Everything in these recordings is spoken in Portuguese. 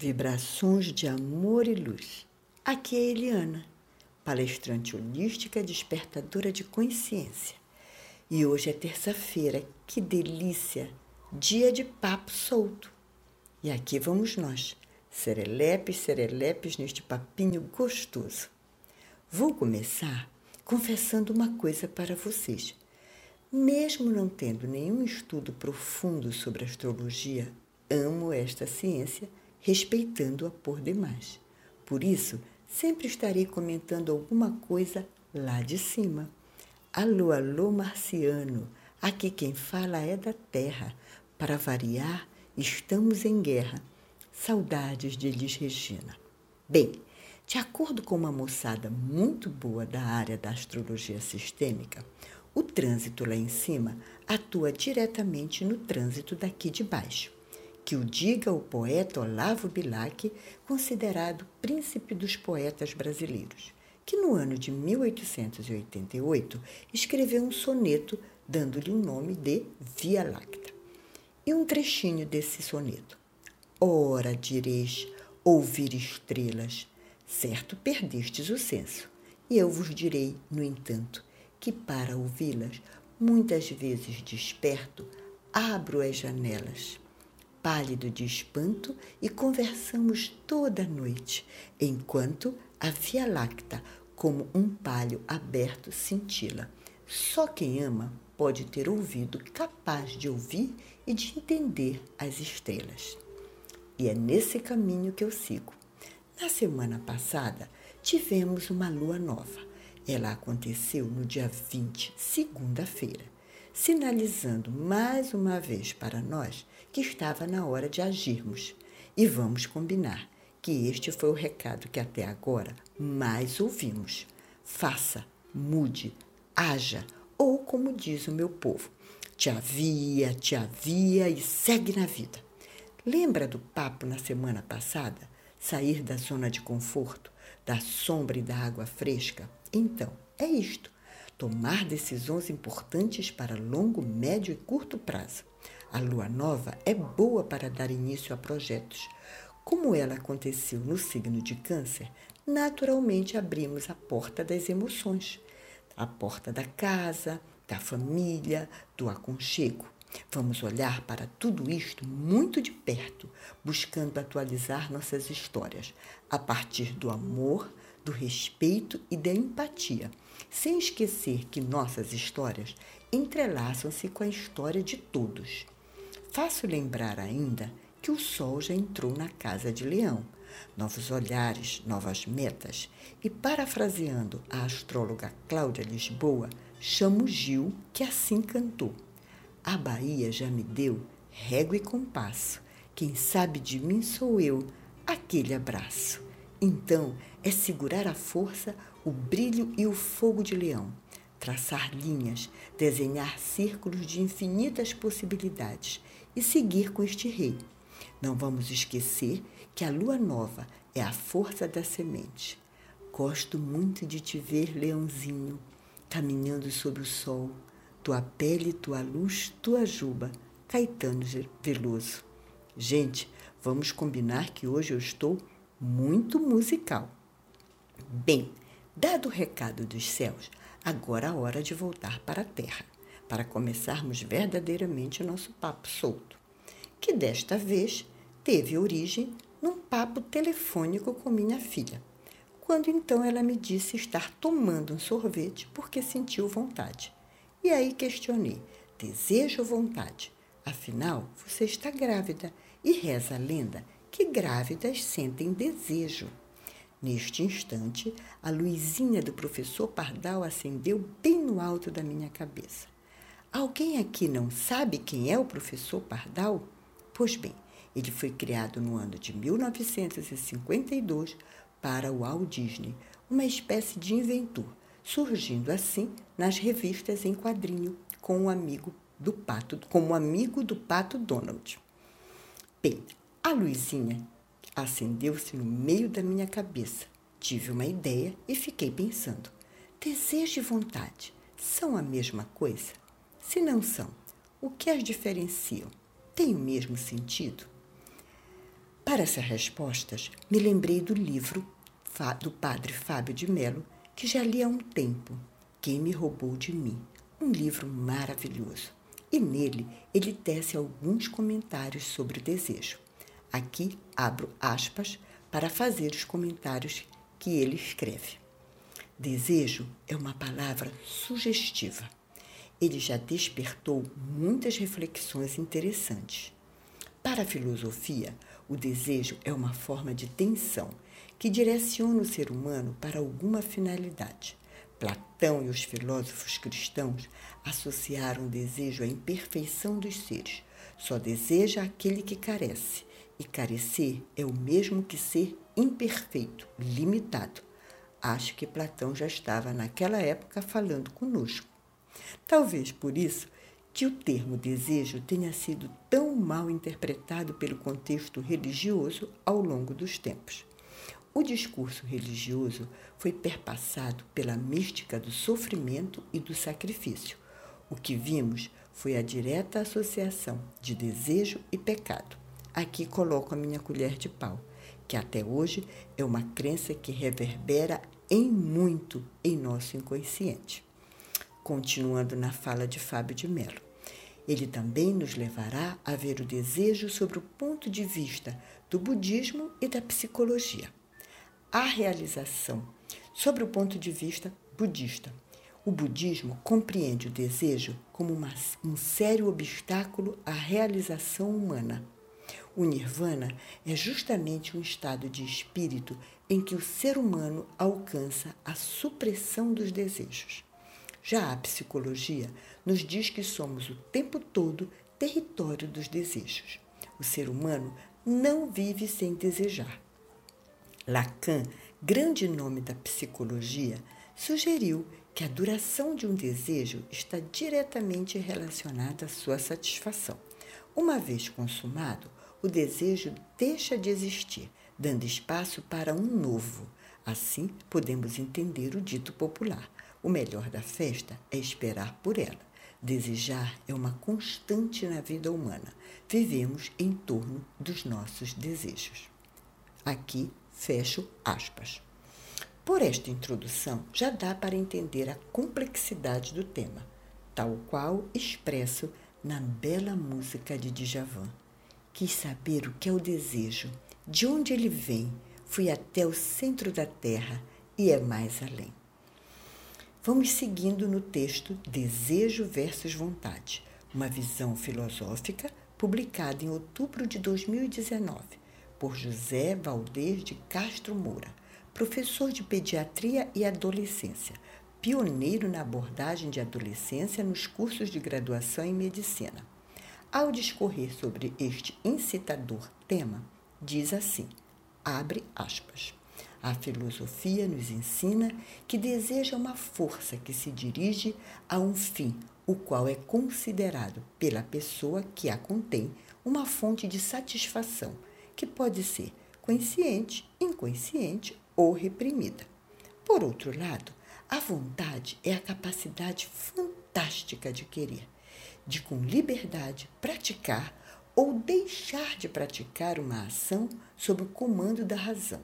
Vibrações de amor e luz. Aqui é Eliana, palestrante holística despertadora de consciência. E hoje é terça-feira, que delícia! Dia de papo solto. E aqui vamos nós, serelepes, serelepes neste papinho gostoso. Vou começar confessando uma coisa para vocês. Mesmo não tendo nenhum estudo profundo sobre astrologia, amo esta ciência respeitando-a por demais. Por isso, sempre estarei comentando alguma coisa lá de cima. Alô, alô, marciano, aqui quem fala é da Terra. Para variar, estamos em guerra. Saudades de Elis Regina. Bem, de acordo com uma moçada muito boa da área da astrologia sistêmica, o trânsito lá em cima atua diretamente no trânsito daqui de baixo que o diga o poeta Olavo Bilac, considerado príncipe dos poetas brasileiros, que no ano de 1888 escreveu um soneto dando-lhe o nome de Via Lacta. E um trechinho desse soneto. Ora, direis, ouvir estrelas, certo perdestes o senso. E eu vos direi, no entanto, que para ouvi-las, muitas vezes desperto, abro as janelas pálido de espanto e conversamos toda a noite, enquanto a Via Lacta, como um palho aberto, cintila. Só quem ama pode ter ouvido capaz de ouvir e de entender as estrelas. E é nesse caminho que eu sigo. Na semana passada, tivemos uma lua nova. Ela aconteceu no dia 20, segunda-feira, sinalizando mais uma vez para nós que estava na hora de agirmos. E vamos combinar que este foi o recado que até agora mais ouvimos. Faça, mude, haja, ou como diz o meu povo, te havia, te havia e segue na vida. Lembra do papo na semana passada? Sair da zona de conforto, da sombra e da água fresca? Então, é isto. Tomar decisões importantes para longo, médio e curto prazo. A lua nova é boa para dar início a projetos. Como ela aconteceu no signo de Câncer, naturalmente abrimos a porta das emoções, a porta da casa, da família, do aconchego. Vamos olhar para tudo isto muito de perto, buscando atualizar nossas histórias a partir do amor, do respeito e da empatia, sem esquecer que nossas histórias entrelaçam-se com a história de todos. Faço lembrar ainda que o Sol já entrou na casa de Leão. Novos olhares, novas metas. E parafraseando a astróloga Cláudia Lisboa, chamo Gil, que assim cantou. A Bahia já me deu régua e compasso. Quem sabe de mim sou eu, aquele abraço. Então é segurar a força, o brilho e o fogo de leão, traçar linhas, desenhar círculos de infinitas possibilidades e seguir com este rei. Não vamos esquecer que a lua nova é a força da semente. Gosto muito de te ver, leãozinho, caminhando sob o sol, tua pele, tua luz, tua juba. Caetano Veloso. Gente, vamos combinar que hoje eu estou muito musical. Bem, dado o recado dos céus, agora a hora de voltar para a terra para começarmos verdadeiramente o nosso papo solto, que desta vez teve origem num papo telefônico com minha filha, quando então ela me disse estar tomando um sorvete porque sentiu vontade. E aí questionei: desejo vontade? Afinal, você está grávida e reza a lenda que grávidas sentem desejo. Neste instante, a luzinha do professor Pardal acendeu bem no alto da minha cabeça. Alguém aqui não sabe quem é o professor Pardal? Pois bem, ele foi criado no ano de 1952 para o Walt Disney, uma espécie de inventor, surgindo assim nas revistas em quadrinho com o amigo do pato, como amigo do pato Donald. Bem, a luzinha acendeu-se no meio da minha cabeça. Tive uma ideia e fiquei pensando: desejo e vontade são a mesma coisa? Se não são, o que as diferenciam? Tem o mesmo sentido? Para essas respostas, me lembrei do livro do padre Fábio de Melo, que já li há um tempo, Quem Me Roubou de Mim, um livro maravilhoso. E nele ele tece alguns comentários sobre o desejo. Aqui abro aspas para fazer os comentários que ele escreve. Desejo é uma palavra sugestiva. Ele já despertou muitas reflexões interessantes. Para a filosofia, o desejo é uma forma de tensão que direciona o ser humano para alguma finalidade. Platão e os filósofos cristãos associaram o desejo à imperfeição dos seres. Só deseja aquele que carece, e carecer é o mesmo que ser imperfeito, limitado. Acho que Platão já estava naquela época falando conosco. Talvez por isso que o termo desejo tenha sido tão mal interpretado pelo contexto religioso ao longo dos tempos. O discurso religioso foi perpassado pela mística do sofrimento e do sacrifício. O que vimos foi a direta associação de desejo e pecado. Aqui coloco a minha colher de pau, que até hoje é uma crença que reverbera em muito em nosso inconsciente. Continuando na fala de Fábio de Mello. Ele também nos levará a ver o desejo sobre o ponto de vista do budismo e da psicologia a realização sobre o ponto de vista budista. O budismo compreende o desejo como uma, um sério obstáculo à realização humana. O nirvana é justamente um estado de espírito em que o ser humano alcança a supressão dos desejos. Já a psicologia nos diz que somos o tempo todo território dos desejos. O ser humano não vive sem desejar. Lacan, grande nome da psicologia, sugeriu que a duração de um desejo está diretamente relacionada à sua satisfação. Uma vez consumado, o desejo deixa de existir, dando espaço para um novo. Assim, podemos entender o dito popular: o melhor da festa é esperar por ela. Desejar é uma constante na vida humana. Vivemos em torno dos nossos desejos. Aqui Fecho aspas. Por esta introdução, já dá para entender a complexidade do tema, tal qual expresso na bela música de Djavan. Quis saber o que é o desejo, de onde ele vem, fui até o centro da terra e é mais além. Vamos seguindo no texto Desejo versus Vontade, uma visão filosófica publicada em outubro de 2019 por José Valdez de Castro Moura, professor de pediatria e adolescência, pioneiro na abordagem de adolescência nos cursos de graduação em medicina. Ao discorrer sobre este incitador tema, diz assim: abre aspas. A filosofia nos ensina que deseja uma força que se dirige a um fim, o qual é considerado pela pessoa que a contém uma fonte de satisfação que pode ser consciente, inconsciente ou reprimida. Por outro lado, a vontade é a capacidade fantástica de querer, de com liberdade praticar ou deixar de praticar uma ação sob o comando da razão.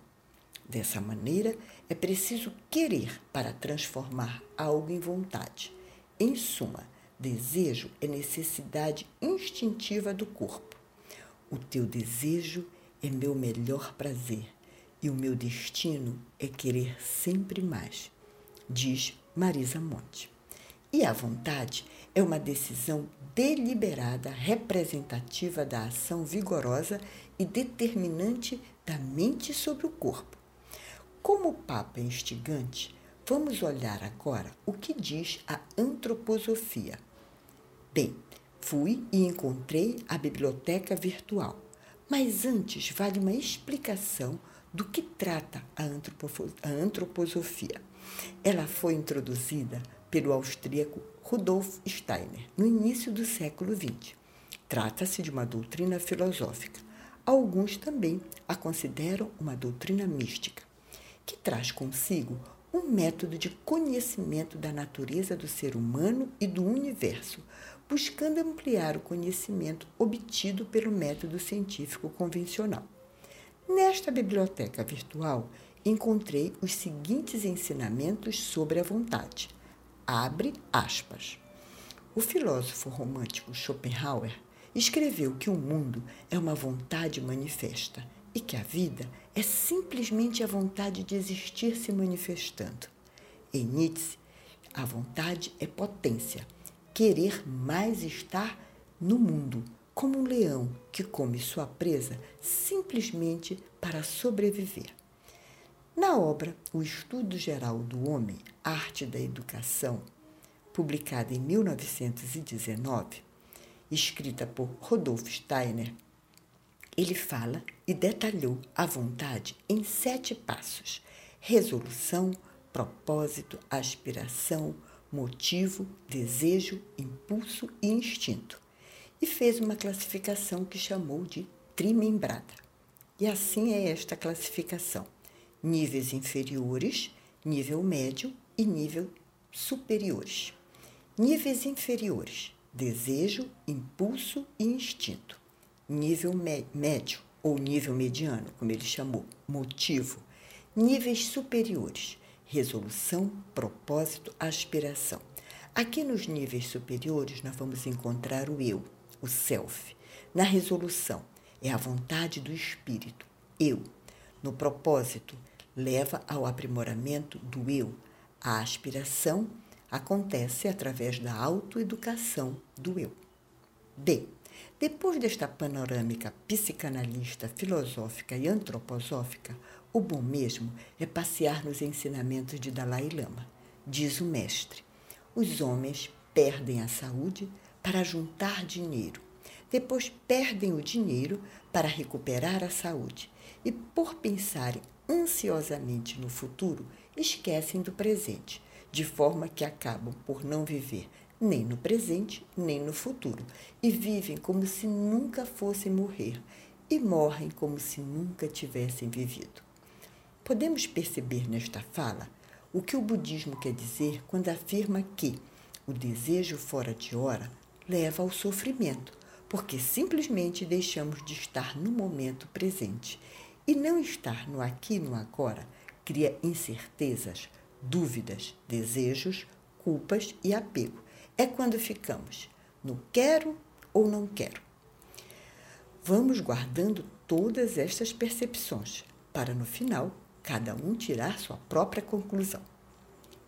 Dessa maneira, é preciso querer para transformar algo em vontade. Em suma, desejo é necessidade instintiva do corpo. O teu desejo é meu melhor prazer e o meu destino é querer sempre mais, diz Marisa Monte. E a vontade é uma decisão deliberada, representativa da ação vigorosa e determinante da mente sobre o corpo. Como o Papa é instigante, vamos olhar agora o que diz a antroposofia. Bem, fui e encontrei a biblioteca virtual mas antes, vale uma explicação do que trata a, antroposofia. Ela foi introduzida pelo austríaco Rudolf Steiner no início do século XX. Trata-se de uma doutrina filosófica. Alguns também a consideram uma doutrina mística, que traz consigo um método de conhecimento da natureza do ser humano e do universo, buscando ampliar o conhecimento obtido pelo método científico convencional. Nesta biblioteca virtual, encontrei os seguintes ensinamentos sobre a vontade. Abre aspas. O filósofo romântico Schopenhauer escreveu que o mundo é uma vontade manifesta e que a vida é simplesmente a vontade de existir se manifestando. Em Nietzsche, a vontade é potência, querer mais estar no mundo, como um leão que come sua presa simplesmente para sobreviver. Na obra O Estudo Geral do Homem, Arte da Educação, publicada em 1919, escrita por Rodolfo Steiner, ele fala e detalhou a vontade em sete passos: resolução, propósito, aspiração, motivo, desejo, impulso e instinto. E fez uma classificação que chamou de trimembrada. E assim é esta classificação: níveis inferiores, nível médio e nível superiores. Níveis inferiores: desejo, impulso e instinto. Nível médio ou nível mediano, como ele chamou, motivo. Níveis superiores: resolução, propósito, aspiração. Aqui nos níveis superiores nós vamos encontrar o eu, o self. Na resolução é a vontade do espírito, eu. No propósito leva ao aprimoramento do eu. A aspiração acontece através da autoeducação do eu. D. Depois desta panorâmica psicanalista, filosófica e antroposófica, o bom mesmo é passear nos ensinamentos de Dalai Lama. Diz o mestre: os homens perdem a saúde para juntar dinheiro. Depois perdem o dinheiro para recuperar a saúde. E por pensarem ansiosamente no futuro, esquecem do presente de forma que acabam por não viver nem no presente, nem no futuro, e vivem como se nunca fossem morrer e morrem como se nunca tivessem vivido. Podemos perceber nesta fala o que o budismo quer dizer quando afirma que o desejo fora de hora leva ao sofrimento, porque simplesmente deixamos de estar no momento presente. E não estar no aqui e no agora cria incertezas, dúvidas, desejos, culpas e apego. É quando ficamos no quero ou não quero. Vamos guardando todas estas percepções para no final cada um tirar sua própria conclusão.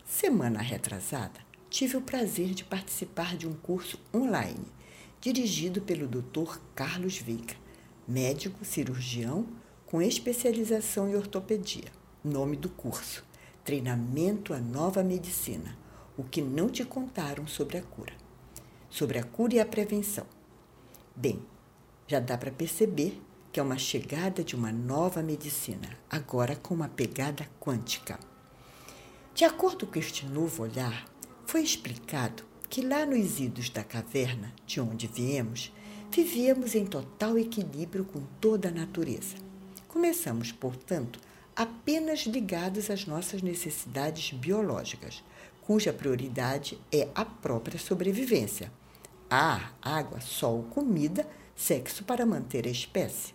Semana retrasada, tive o prazer de participar de um curso online dirigido pelo Dr. Carlos Veiga, médico cirurgião com especialização em ortopedia. Nome do curso: Treinamento à Nova Medicina. O que não te contaram sobre a cura. Sobre a cura e a prevenção. Bem, já dá para perceber que é uma chegada de uma nova medicina, agora com uma pegada quântica. De acordo com este novo olhar, foi explicado que lá nos idos da caverna, de onde viemos, vivíamos em total equilíbrio com toda a natureza. Começamos, portanto, apenas ligados às nossas necessidades biológicas, cuja prioridade é a própria sobrevivência. Ar, água, sol, comida, sexo para manter a espécie.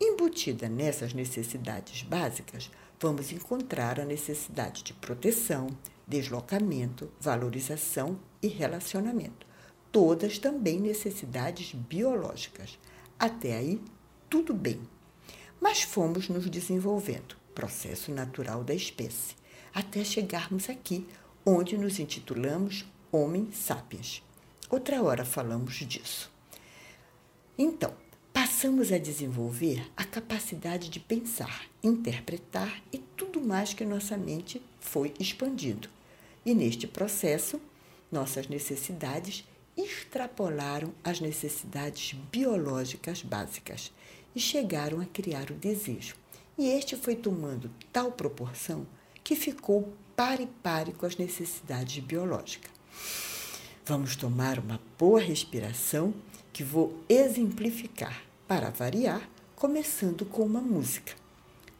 Embutida nessas necessidades básicas, vamos encontrar a necessidade de proteção, deslocamento, valorização e relacionamento. Todas também necessidades biológicas. Até aí, tudo bem mas fomos nos desenvolvendo, processo natural da espécie, até chegarmos aqui, onde nos intitulamos Homem Sapiens. Outra hora falamos disso. Então, passamos a desenvolver a capacidade de pensar, interpretar e tudo mais que nossa mente foi expandindo. E neste processo, nossas necessidades extrapolaram as necessidades biológicas básicas e chegaram a criar o desejo. E este foi tomando tal proporção que ficou pare pare com as necessidades biológicas. Vamos tomar uma boa respiração que vou exemplificar para variar, começando com uma música.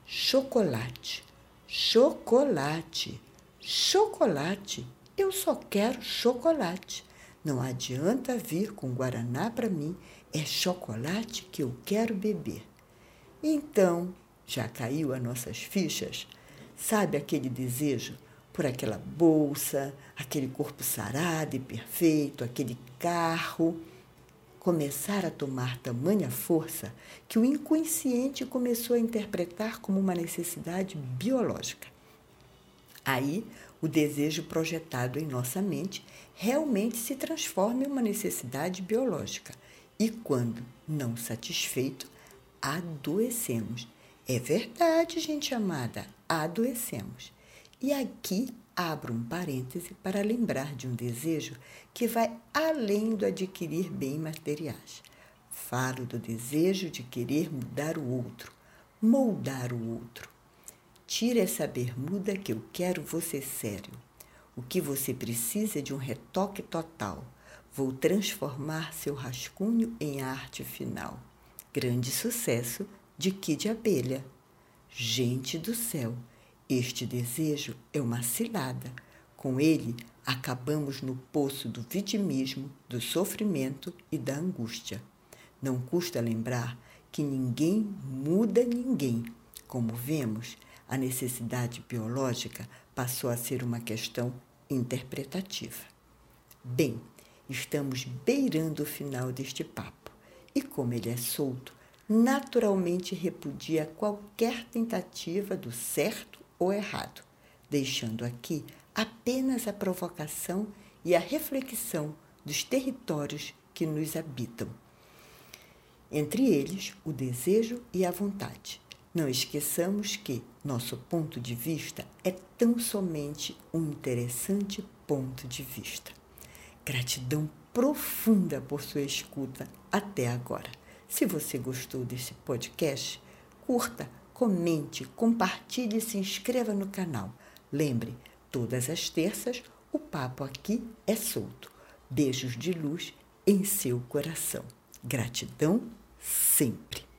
Chocolate, chocolate, chocolate. Eu só quero chocolate. Não adianta vir com guaraná para mim, é chocolate que eu quero beber. Então, já caiu as nossas fichas? Sabe aquele desejo por aquela bolsa, aquele corpo sarado e perfeito, aquele carro? Começar a tomar tamanha força que o inconsciente começou a interpretar como uma necessidade biológica. Aí, o desejo projetado em nossa mente realmente se transforma em uma necessidade biológica. E quando não satisfeito, adoecemos. É verdade, gente amada, adoecemos. E aqui abro um parêntese para lembrar de um desejo que vai além do adquirir bens materiais. Falo do desejo de querer mudar o outro, moldar o outro. Tira essa bermuda que eu quero você sério. O que você precisa é de um retoque total. Vou transformar seu rascunho em arte final. Grande sucesso de Kid Abelha. Gente do céu, este desejo é uma cilada. Com ele, acabamos no poço do vitimismo, do sofrimento e da angústia. Não custa lembrar que ninguém muda ninguém. Como vemos, a necessidade biológica passou a ser uma questão interpretativa. Bem, estamos beirando o final deste papo, e como ele é solto, naturalmente repudia qualquer tentativa do certo ou errado, deixando aqui apenas a provocação e a reflexão dos territórios que nos habitam. Entre eles, o desejo e a vontade. Não esqueçamos que nosso ponto de vista é tão somente um interessante ponto de vista. Gratidão profunda por sua escuta até agora. Se você gostou desse podcast, curta, comente, compartilhe e se inscreva no canal. Lembre, todas as terças o papo aqui é solto. Beijos de luz em seu coração. Gratidão sempre.